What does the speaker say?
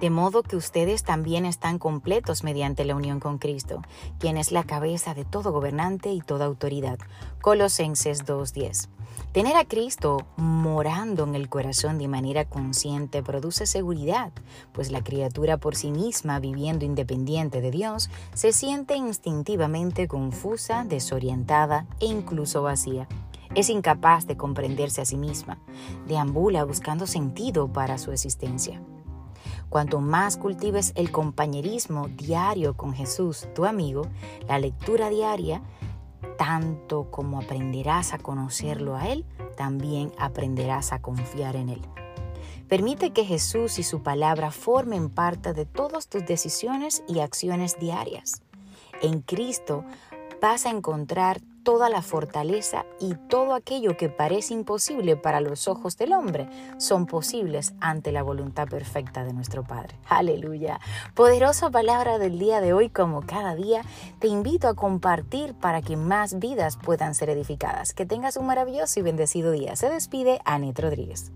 de modo que ustedes también están completos mediante la unión con Cristo, quien es la cabeza de todo gobernante y toda autoridad. Colosenses 2.10. Tener a Cristo morando en el corazón de manera consciente produce seguridad, pues la criatura por sí misma, viviendo independiente de Dios, se siente instintivamente confusa, desorientada e incluso vacía. Es incapaz de comprenderse a sí misma, deambula buscando sentido para su existencia. Cuanto más cultives el compañerismo diario con Jesús, tu amigo, la lectura diaria, tanto como aprenderás a conocerlo a Él, también aprenderás a confiar en Él. Permite que Jesús y su palabra formen parte de todas tus decisiones y acciones diarias. En Cristo vas a encontrar toda la fortaleza y todo aquello que parece imposible para los ojos del hombre son posibles ante la voluntad perfecta de nuestro Padre. Aleluya. Poderosa palabra del día de hoy como cada día. Te invito a compartir para que más vidas puedan ser edificadas. Que tengas un maravilloso y bendecido día. Se despide Anet Rodríguez.